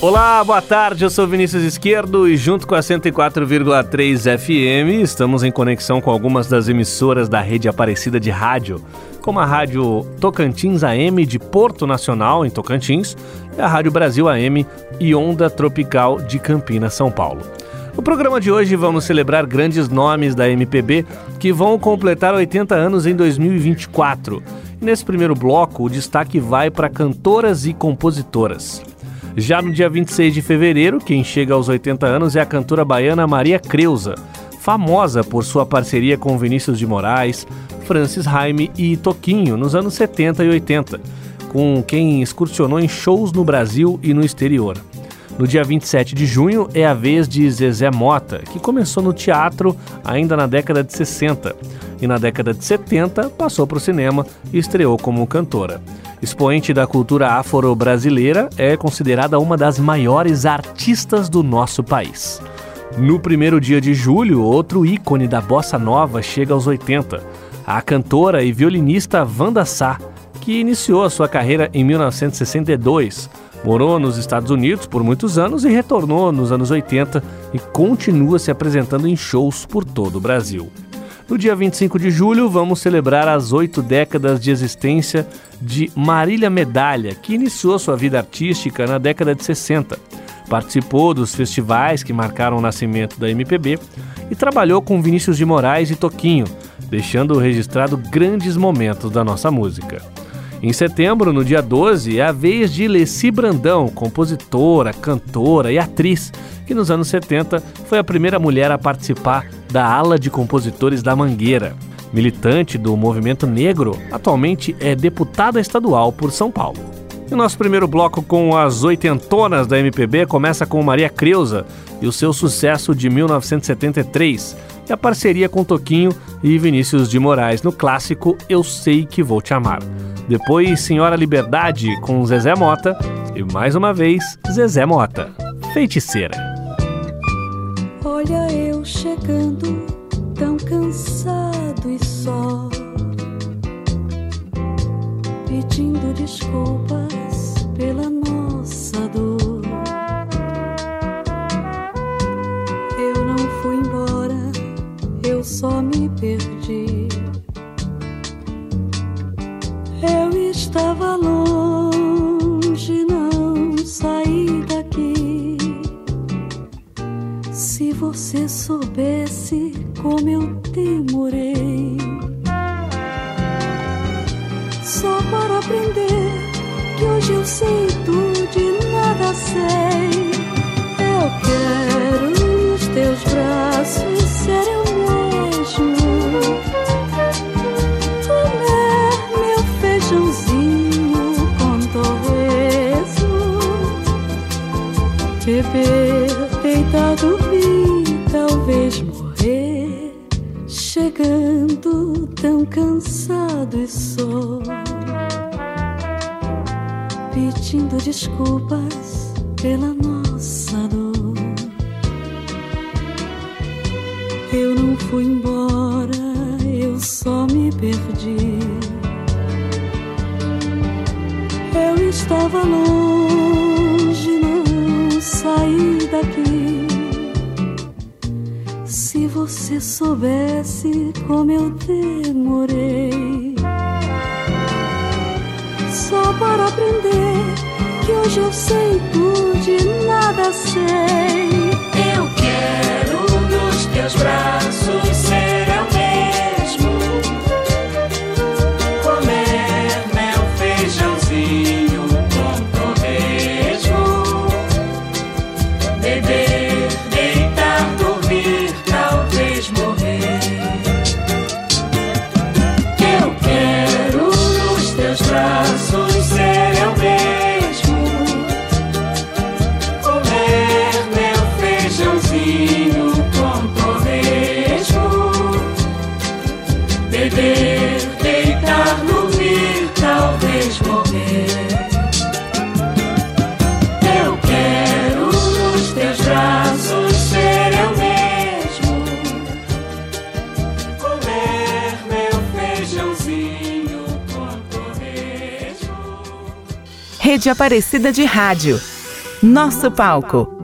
Olá, boa tarde. Eu sou Vinícius Esquerdo e junto com a 104,3 FM estamos em conexão com algumas das emissoras da Rede Aparecida de Rádio como a Rádio Tocantins AM de Porto Nacional, em Tocantins, e a Rádio Brasil AM e Onda Tropical de Campinas, São Paulo. No programa de hoje vamos celebrar grandes nomes da MPB que vão completar 80 anos em 2024. E nesse primeiro bloco, o destaque vai para cantoras e compositoras. Já no dia 26 de fevereiro, quem chega aos 80 anos é a cantora baiana Maria Creuza, famosa por sua parceria com Vinícius de Moraes, Francis Haime e Toquinho nos anos 70 e 80, com quem excursionou em shows no Brasil e no exterior. No dia 27 de junho é a vez de Zezé Mota, que começou no teatro ainda na década de 60 e na década de 70 passou para o cinema e estreou como cantora. Expoente da cultura afro-brasileira, é considerada uma das maiores artistas do nosso país. No primeiro dia de julho, outro ícone da bossa nova chega aos 80 a cantora e violinista Wanda Sá, que iniciou a sua carreira em 1962. Morou nos Estados Unidos por muitos anos e retornou nos anos 80 e continua se apresentando em shows por todo o Brasil. No dia 25 de julho, vamos celebrar as oito décadas de existência de Marília Medalha, que iniciou sua vida artística na década de 60. Participou dos festivais que marcaram o nascimento da MPB e trabalhou com Vinícius de Moraes e Toquinho, deixando registrado grandes momentos da nossa música. Em setembro, no dia 12, é a vez de Leci Brandão, compositora, cantora e atriz, que nos anos 70 foi a primeira mulher a participar da ala de compositores da Mangueira. Militante do movimento negro, atualmente é deputada estadual por São Paulo. E nosso primeiro bloco com as oitentonas da MPB começa com Maria Creuza e o seu sucesso de 1973, e a parceria com Toquinho e Vinícius de Moraes no clássico Eu Sei Que Vou Te Amar. Depois, Senhora Liberdade com Zezé Mota e mais uma vez Zezé Mota, Feiticeira. Olha eu chegando tão cansado e só, pedindo desculpas perdi. Eu estava longe, não saí daqui. Se você soubesse como eu demorei, só para aprender que hoje eu sei tudo e nada sei. Rede Aparecida de Rádio. Nosso palco.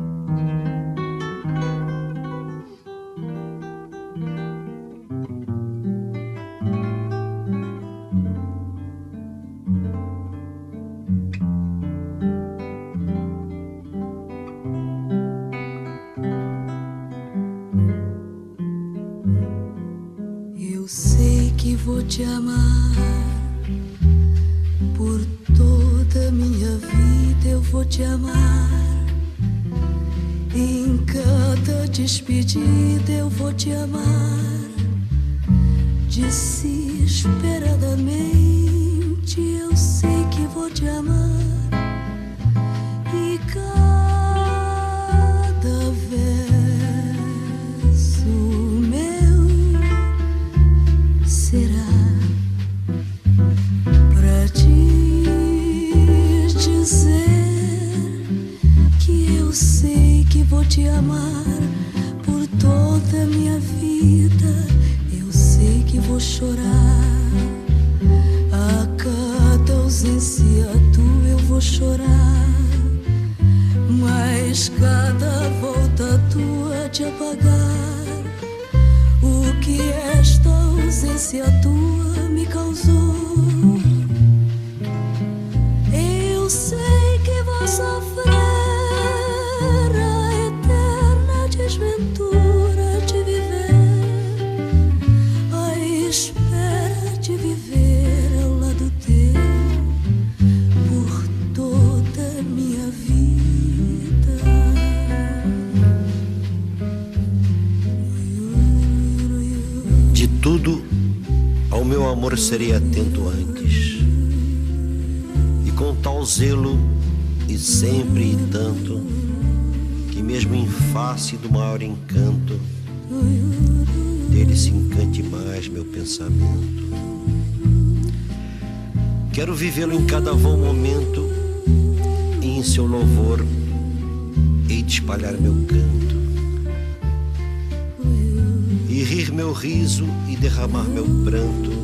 Ausência tua me causou? Amor serei atento antes. E com tal zelo, e sempre e tanto, que mesmo em face do maior encanto, dele se encante mais meu pensamento. Quero vivê-lo em cada vão momento, e em seu louvor hei de espalhar meu canto. E rir meu riso e derramar meu pranto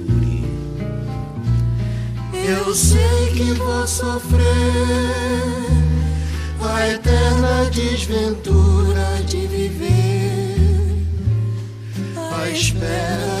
Eu sei que vou sofrer a eterna desventura de viver, a espera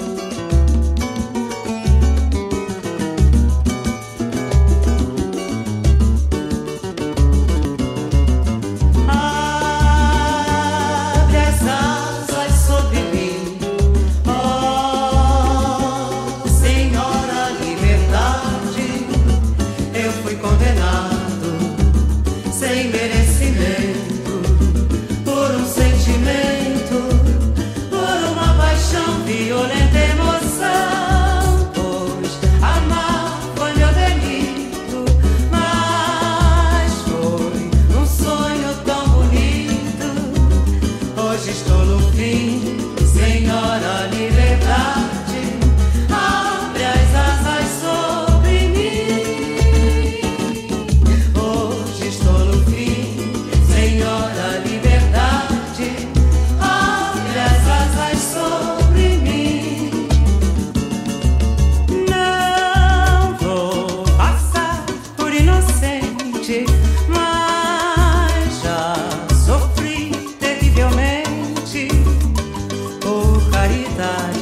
vontade.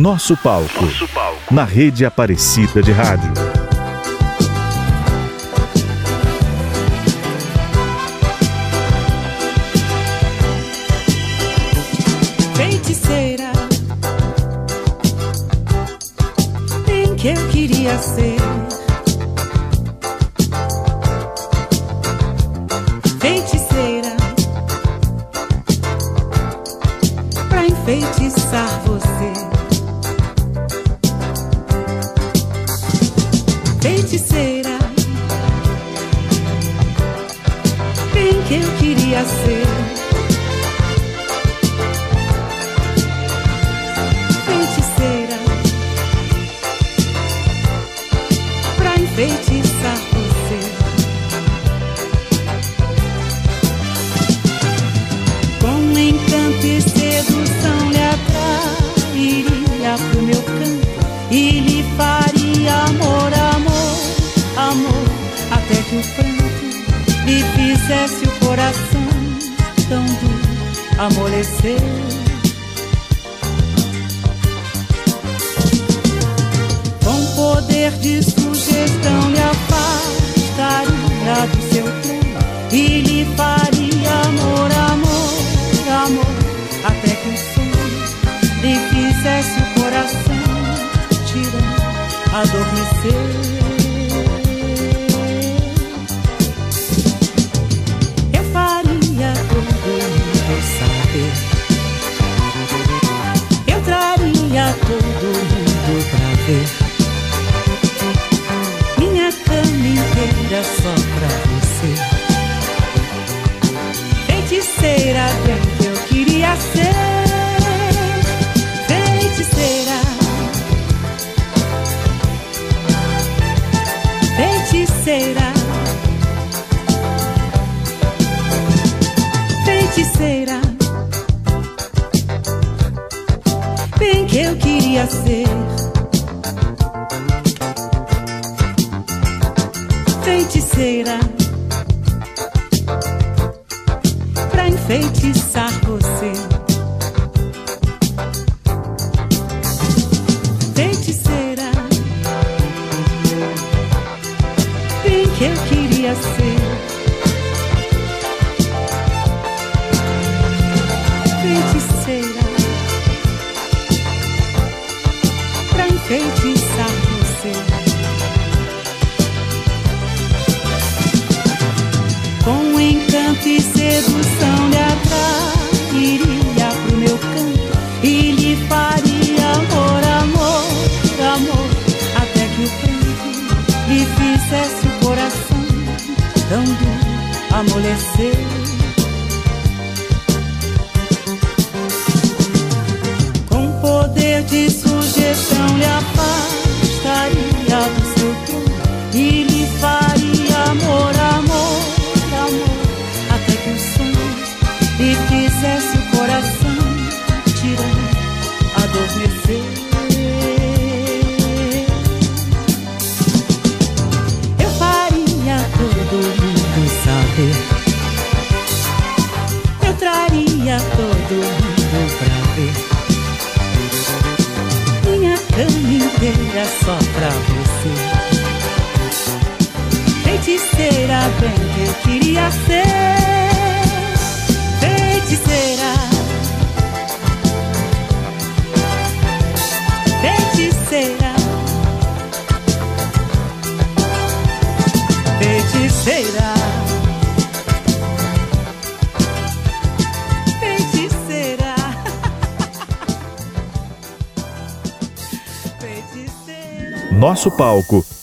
Nosso palco, Nosso palco. Na rede Aparecida de Rádio.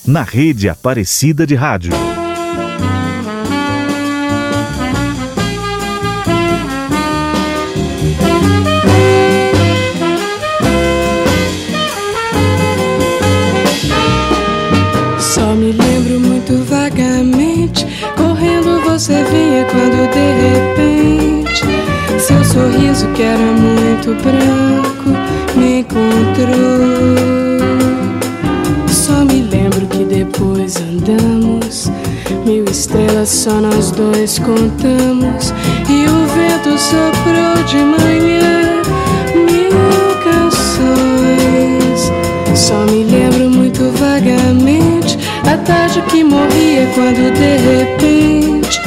Na rede Aparecida de Rádio. Só me lembro muito vagamente. Correndo você vinha quando de repente seu sorriso, que era muito branco, só nós dois contamos. E o vento soprou de manhã mil canções. Só me lembro muito vagamente a tarde que morria quando de repente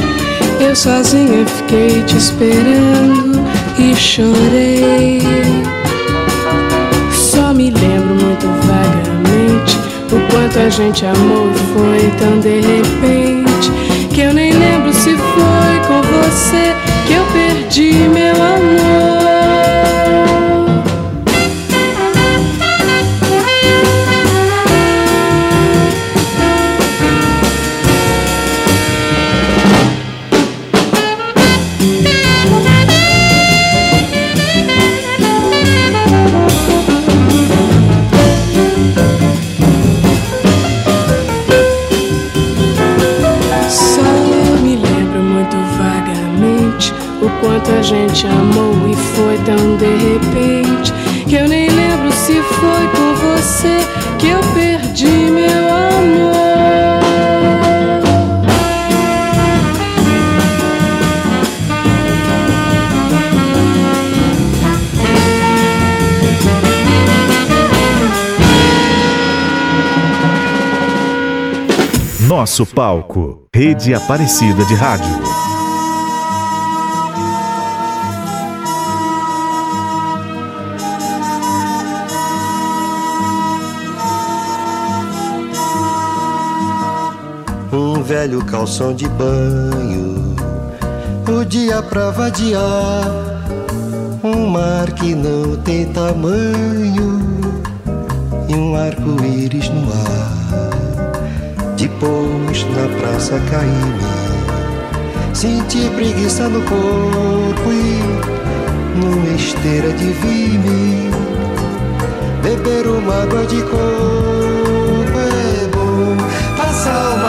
eu sozinha fiquei te esperando e chorei. Só me lembro muito vagamente o quanto a gente amou e foi tão de repente Nosso palco, Rede Aparecida de Rádio. Um velho calção de banho, o dia pra vadiar. Um mar que não tem tamanho e um arco-íris no ar. Depois na praça caí-me, senti preguiça no corpo e numa esteira de vime. Beber uma água de coco é bom, passar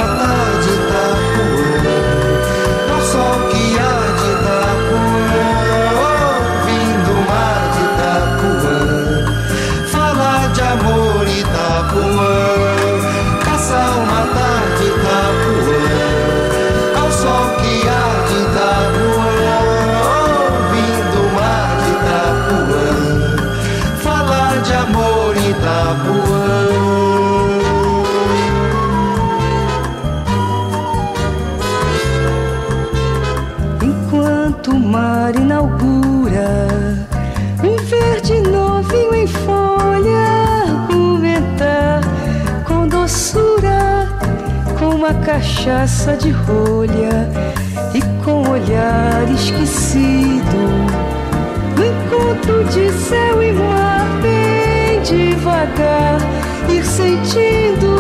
cachaça de rolha e com olhar esquecido. No encontro de céu e mar, bem devagar, ir sentindo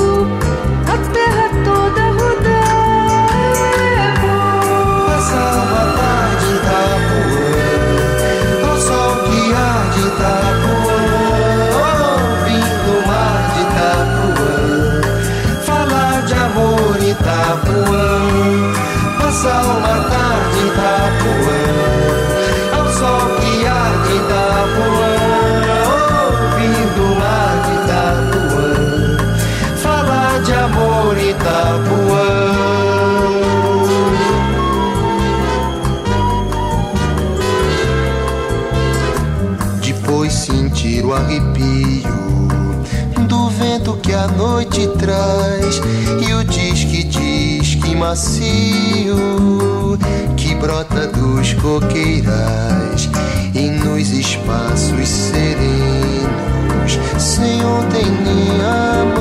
traz e o disque disque macio que brota dos coqueirais. E nos espaços serenos sem ontem nem amanhã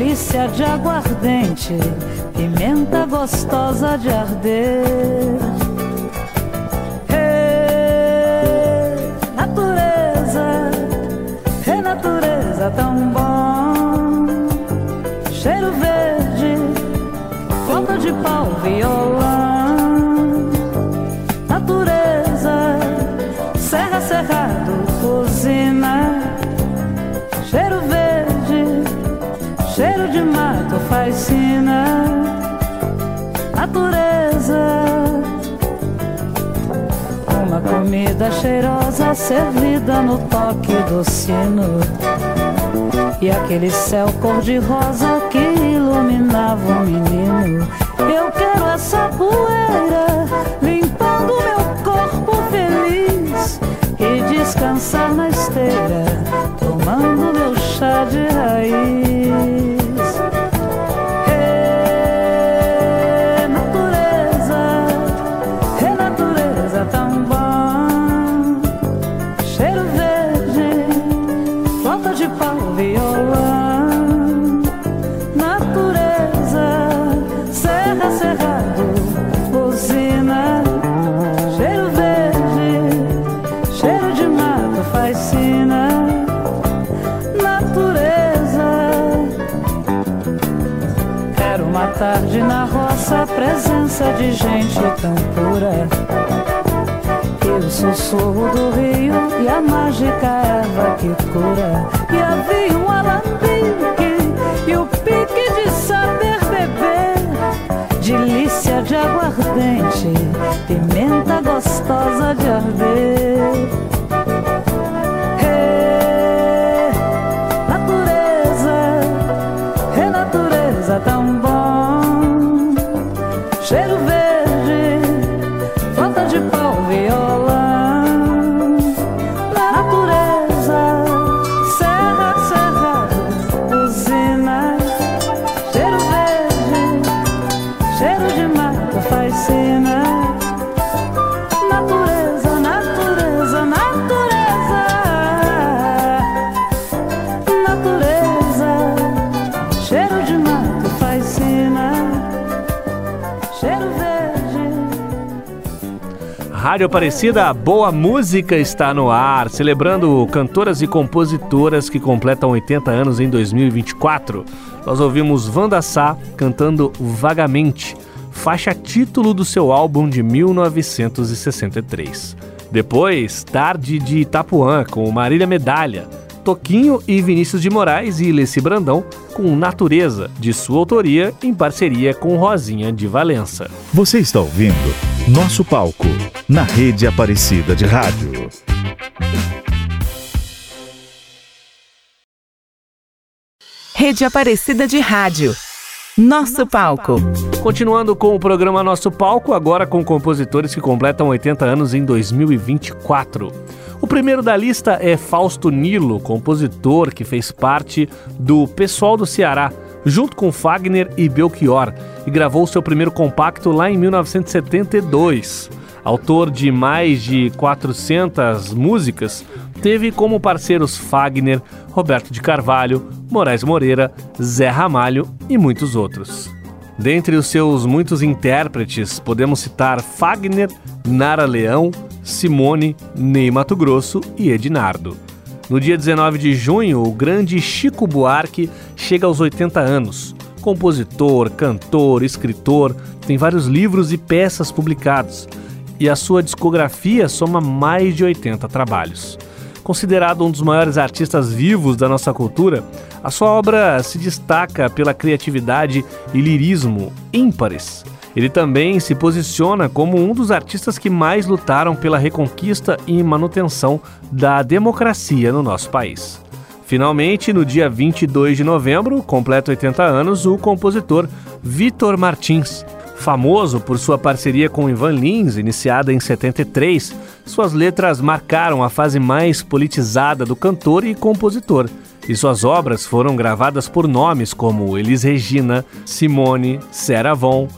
Delícia de aguardente, pimenta gostosa de arder. Rê, natureza, Rê, natureza tão bom. Sina. Natureza. Uma comida cheirosa servida no toque do sino. E aquele céu cor-de-rosa que iluminava o menino. Eu quero essa poeira limpando meu corpo feliz e descansar na esteira, tomando meu chá de raiz. Presença de gente tão pura. E o sussurro do rio e a mágica erva que cura. E havia um alambique e o pique de saber beber. Delícia de aguardente, pimenta gostosa de arder. Rádio Aparecida, boa música está no ar, celebrando cantoras e compositoras que completam 80 anos em 2024. Nós ouvimos Wanda Sá cantando Vagamente, faixa título do seu álbum de 1963. Depois, Tarde de Itapuã, com Marília Medalha, Toquinho e Vinícius de Moraes e Leci Brandão, com Natureza, de sua autoria, em parceria com Rosinha de Valença. Você está ouvindo Nosso Palco, na rede Aparecida de Rádio. Rede Aparecida de Rádio. Nosso palco. Continuando com o programa Nosso Palco, agora com compositores que completam 80 anos em 2024. O primeiro da lista é Fausto Nilo, compositor que fez parte do Pessoal do Ceará, junto com Fagner e Belchior, e gravou seu primeiro compacto lá em 1972. Autor de mais de 400 músicas, teve como parceiros Fagner, Roberto de Carvalho, Moraes Moreira, Zé Ramalho e muitos outros. Dentre os seus muitos intérpretes, podemos citar Fagner, Nara Leão, Simone, Ney Mato Grosso e Ednardo. No dia 19 de junho, o grande Chico Buarque chega aos 80 anos. Compositor, cantor, escritor, tem vários livros e peças publicados, e a sua discografia soma mais de 80 trabalhos. Considerado um dos maiores artistas vivos da nossa cultura, a sua obra se destaca pela criatividade e lirismo ímpares. Ele também se posiciona como um dos artistas que mais lutaram pela reconquista e manutenção da democracia no nosso país. Finalmente, no dia 22 de novembro, completa 80 anos, o compositor Vitor Martins. Famoso por sua parceria com Ivan Lins, iniciada em 73, suas letras marcaram a fase mais politizada do cantor e compositor, e suas obras foram gravadas por nomes como Elis Regina, Simone, Sarah Vaughan,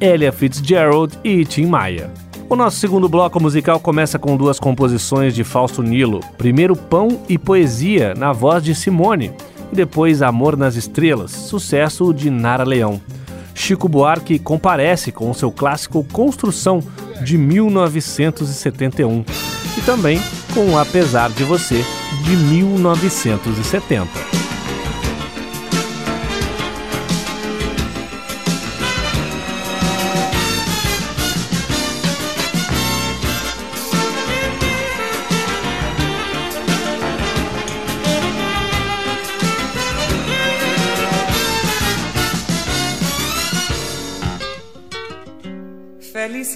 Ella Fitzgerald e Tim Maia. O nosso segundo bloco musical começa com duas composições de Fausto Nilo. Primeiro Pão e Poesia, na voz de Simone, e depois Amor nas Estrelas, sucesso de Nara Leão. Chico Buarque comparece com seu clássico Construção, de 1971, e também com Apesar de Você, de 1970.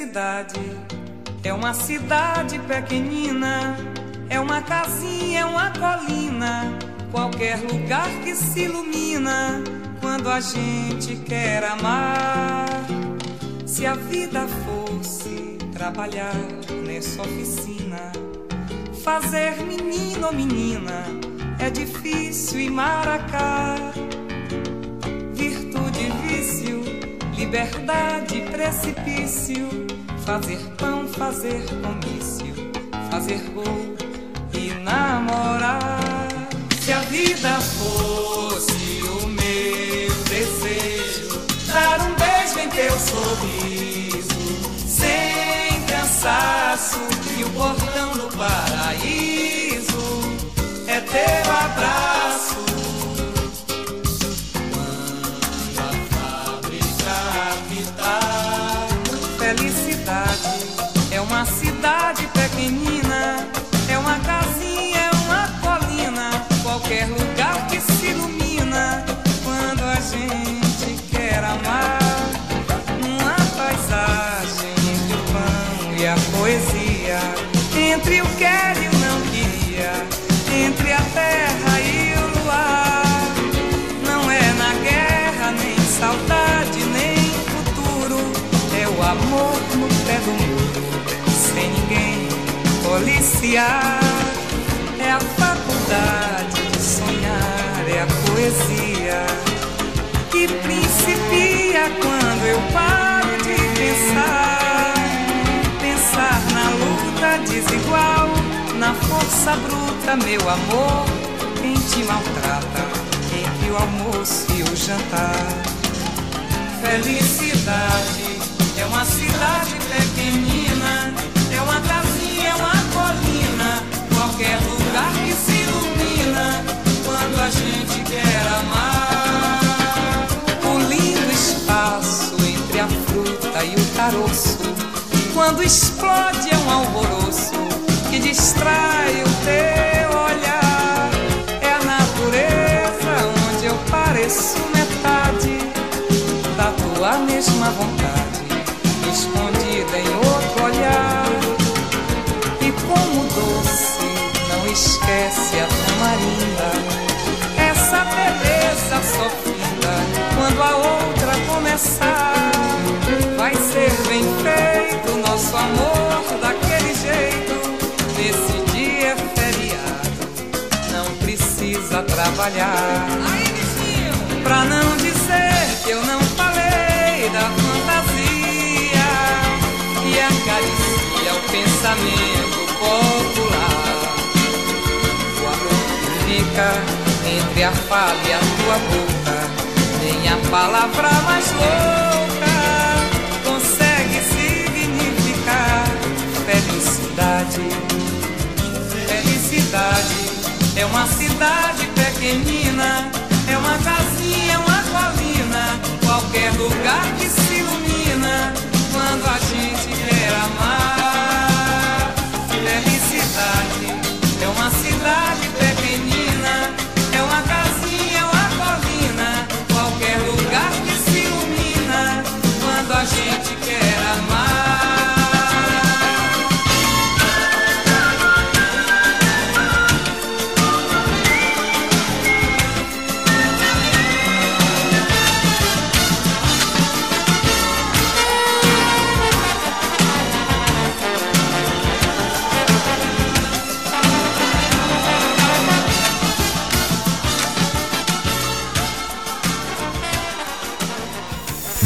Felicidade é uma cidade pequenina, é uma casinha, é uma colina, qualquer lugar que se ilumina quando a gente quer amar. Se a vida fosse trabalhar nessa oficina, fazer menino ou menina é difícil e maracá. Virtude, vício, liberdade, precipício, fazer pão, fazer comício, fazer gol e namorar. Se a vida fosse o meu desejo, dar um beijo em teu sorriso, sem cansaço, e o portão do paraíso é teu abraço. Cidade pequenina, policiar. É a faculdade de sonhar, é a poesia que principia quando eu paro de pensar. Pensar na luta desigual, na força bruta, meu amor, quem te maltrata entre o almoço e o jantar. Felicidade é uma cidade pequenina, gente quer amar. Um lindo espaço entre a fruta e o caroço. Quando explode, é um alvoroço que distrai o teu. Vai ser bem feito nosso amor daquele jeito. Nesse dia é feriado, não precisa trabalhar. Aí, pra não dizer que eu não falei da fantasia e acaricia o pensamento popular. O amor fica entre a fala e a tua boca nem a palavra mais louca consegue significar felicidade. Felicidade é uma cidade pequenina, é uma casinha, uma colina, qualquer lugar que se ilumina quando a gente quer amar. Felicidade é uma cidade pequenina.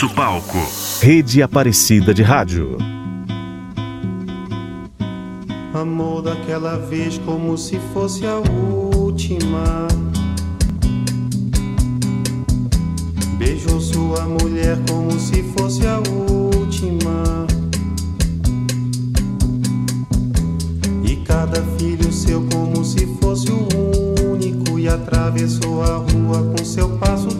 Nosso palco. Rede Aparecida de Rádio. Amor daquela vez como se fosse a última. Beijou sua mulher como se fosse a última. E cada filho seu como se fosse o único. E atravessou a rua com seu passo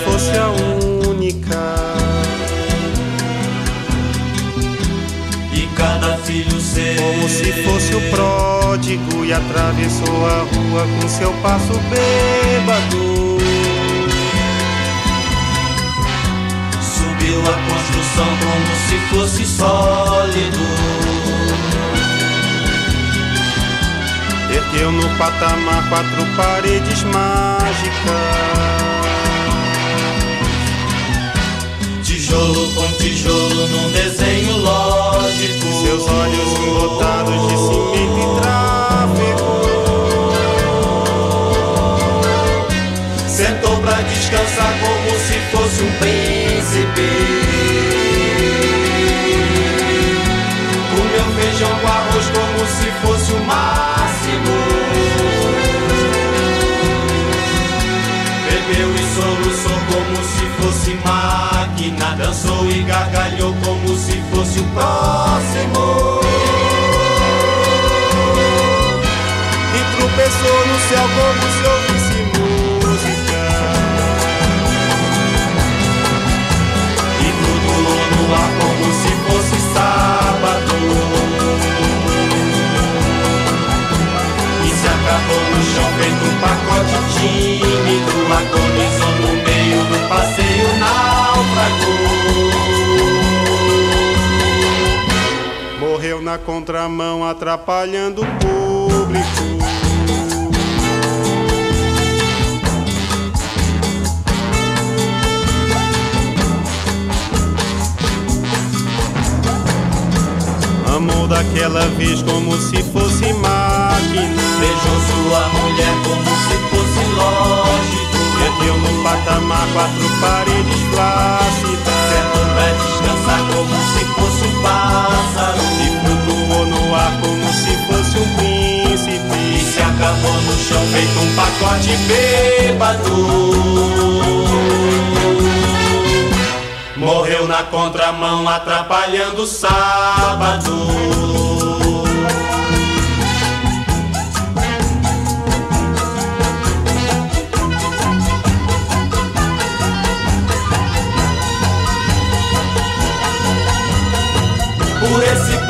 se fosse o pródigo e atravessou a rua com seu passo bêbado. Subiu a construção como se fosse sólido Ergueu no patamar quatro paredes mágicas. Tijolo com tijolo num desenho lógico Seus olhos embotados de cimento e tráfego. Sentou pra descansar como se fosse um príncipe. Comeu feijão com arroz como se fosse o máximo. Bebeu e soluçou como se fosse máquina. Dançou e gargalhou como fosse o próximo. E tropeçou no céu como se ouvisse na contramão, atrapalhando o público. Amou daquela vez como se fosse máquina. Beijou sua mulher como se fosse lógico Ergueu no patamar quatro paredes flácidas. Sentou pra descansar como se fosse um pássaro flutuou no ar como se fosse um E príncipe. se acabou no chão feito um pacote bêbado Morreu na contramão atrapalhando o sábado Por esse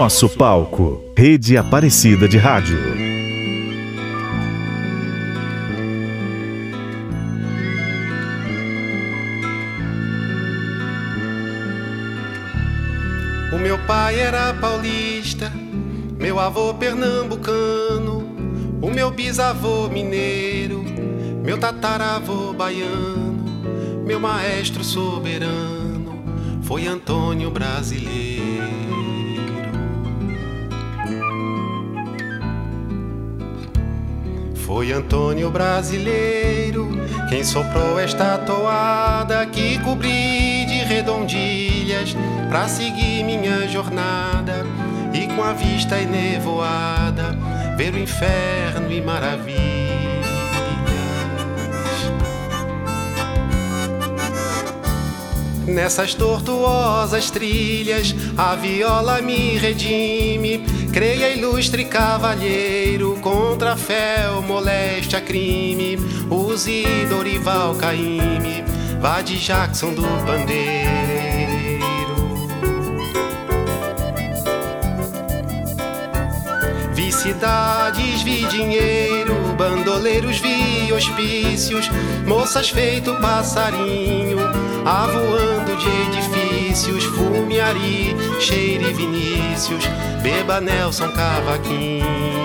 Nosso palco. Rede Aparecida de Rádio. O meu pai era paulista, meu avô pernambucano, o meu bisavô mineiro, meu tataravô baiano, meu maestro soberano foi Antônio Brasileiro. Foi Antônio Brasileiro quem soprou esta toada que cobri de redondilhas pra seguir minha jornada e com a vista enevoada ver o inferno e maravilhas. Nessas tortuosas trilhas, a viola me redime. Creia, ilustre cavalheiro, contra o moléstia, crime. Use Dorival Caime, vá de Jackson do Pandeiro. Vi cidades, vi dinheiro, bandoleiros, vi hospícios, moças feito passarinho, avoando de edifícios, fumiari, cheire Vinícius, beba Nelson Cavaquinho.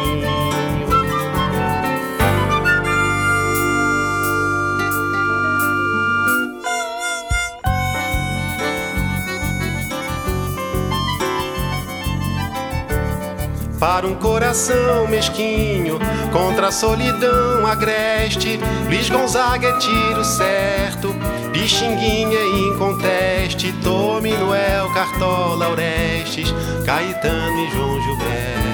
Para um coração mesquinho, contra a solidão agreste, Luiz Gonzaga é tiro certo, Pixinguinha é inconteste, Tome Noel, Cartola, Orestes, Caetano e João Gilberto.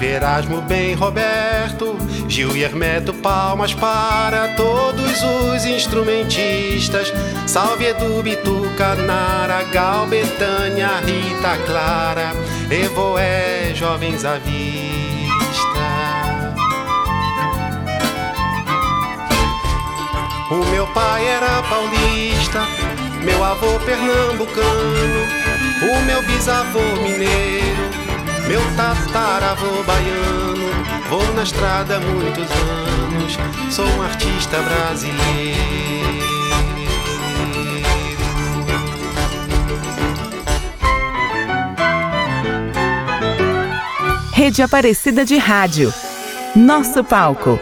Vive Erasmo bem Roberto, Gil e Hermeto, palmas para todos os instrumentistas. Salve Edu, Bituca, Nara, Gal, Betânia, Rita, Clara, Evoé, jovens à vista. O meu pai era paulista, meu avô pernambucano, o meu bisavô mineiro, meu tataravô baiano. Vou na estrada há muitos anos, sou um artista brasileiro. Rede Aparecida de Rádio. Nosso palco.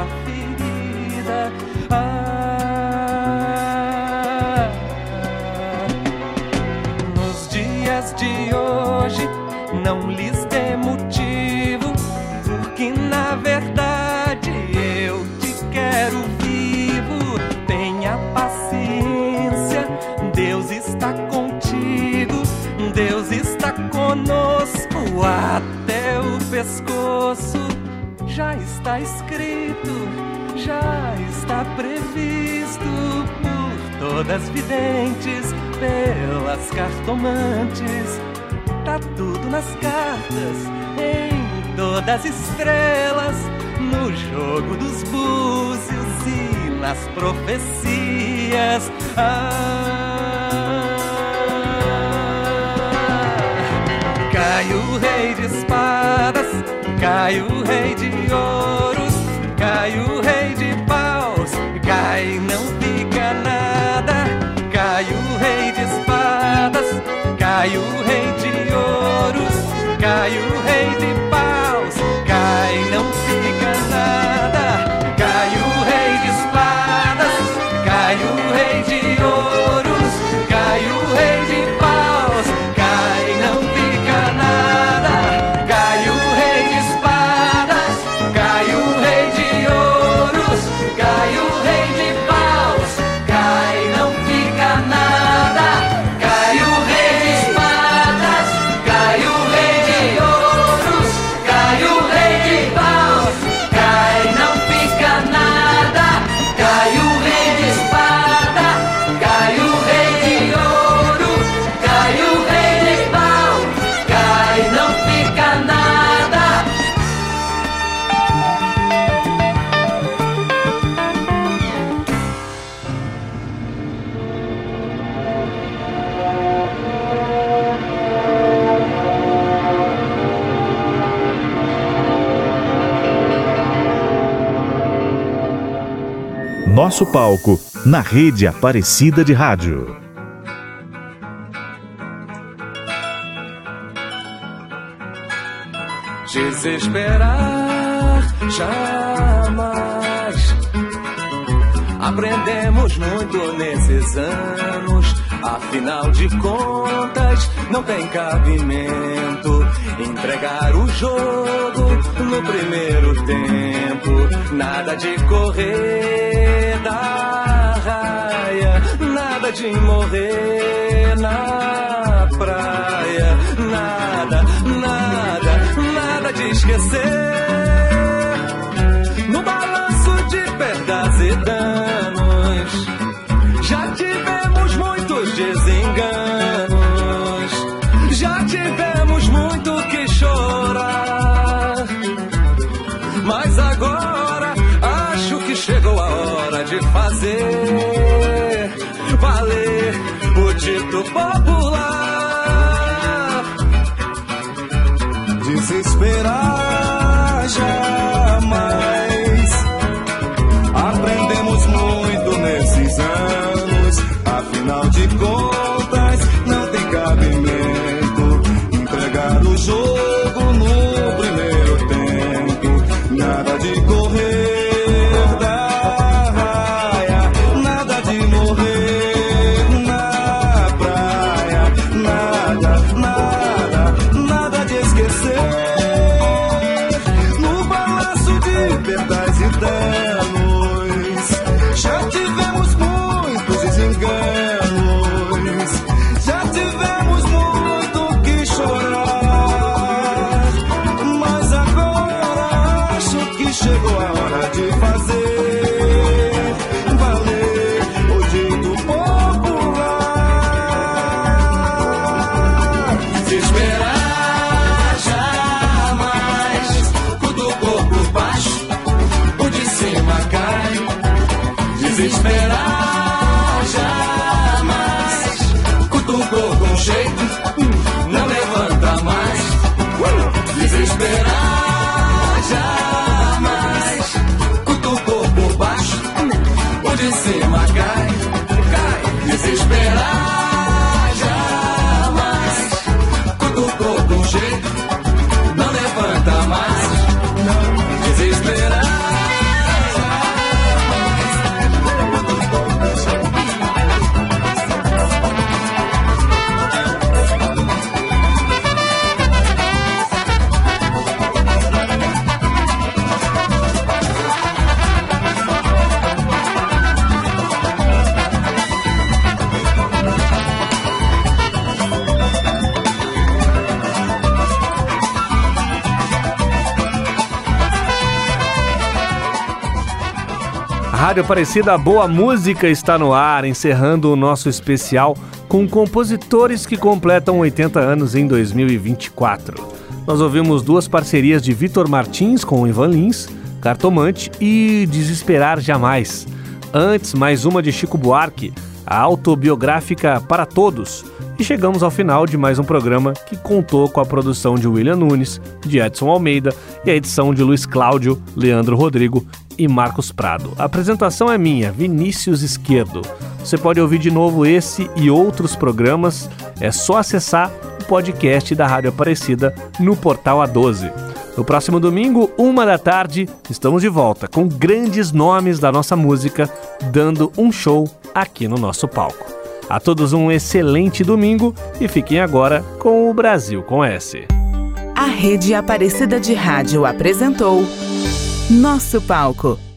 Nossa ferida. Ah, nos dias de hoje, não lhes dê motivo, porque na verdade eu te quero vivo. Tenha paciência, Deus está contigo, Deus está conosco até o pescoço. Já está escrito, já está previsto por todas videntes, pelas cartomantes. Tá tudo nas cartas, em todas as estrelas, no jogo dos búzios e nas profecias. Ah, cai o rei de espadas, cai o rei de ouros, cai o rei de paus, cai não fica nada, cai o rei de espadas, cai o rei de ouros, cai o rei de Nosso palco na rede Aparecida de Rádio. Desesperar jamais. Aprendemos muito nesses anos. Afinal de contas, não tem cabimento entregar o jogo no primeiro tempo. Nada de correr da raia, nada de morrer na praia, nada, nada, nada de esquecer. No balanço de perdas e danos, dito popular. Rádio Aparecida, boa música está no ar, encerrando o nosso especial com compositores que completam 80 anos em 2024. Nós ouvimos duas parcerias de Vitor Martins com Ivan Lins, Cartomante e Desesperar Jamais. Antes, mais uma de Chico Buarque, a autobiográfica Para Todos. E chegamos ao final de mais um programa que contou com a produção de William Nunes, de Edson Almeida e a edição de Luiz Cláudio, Leandro Rodrigo e Marcos Prado. A apresentação é minha, Vinícius Esquerdo. Você pode ouvir de novo esse e outros programas, é só acessar o podcast da Rádio Aparecida no portal A12. No próximo domingo, uma da tarde, estamos de volta com grandes nomes da nossa música, dando um show aqui no nosso palco. A todos um excelente domingo e fiquem agora com o Brasil com S. A Rede Aparecida de Rádio apresentou Nosso Palco